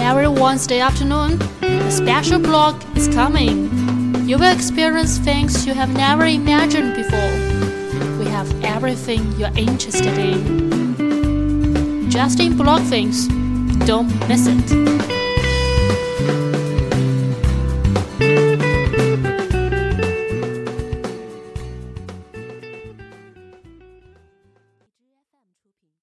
Every Wednesday afternoon, a special blog is coming. You will experience things you have never imagined before. We have everything you're interested in. Just in blog things. Don't miss it.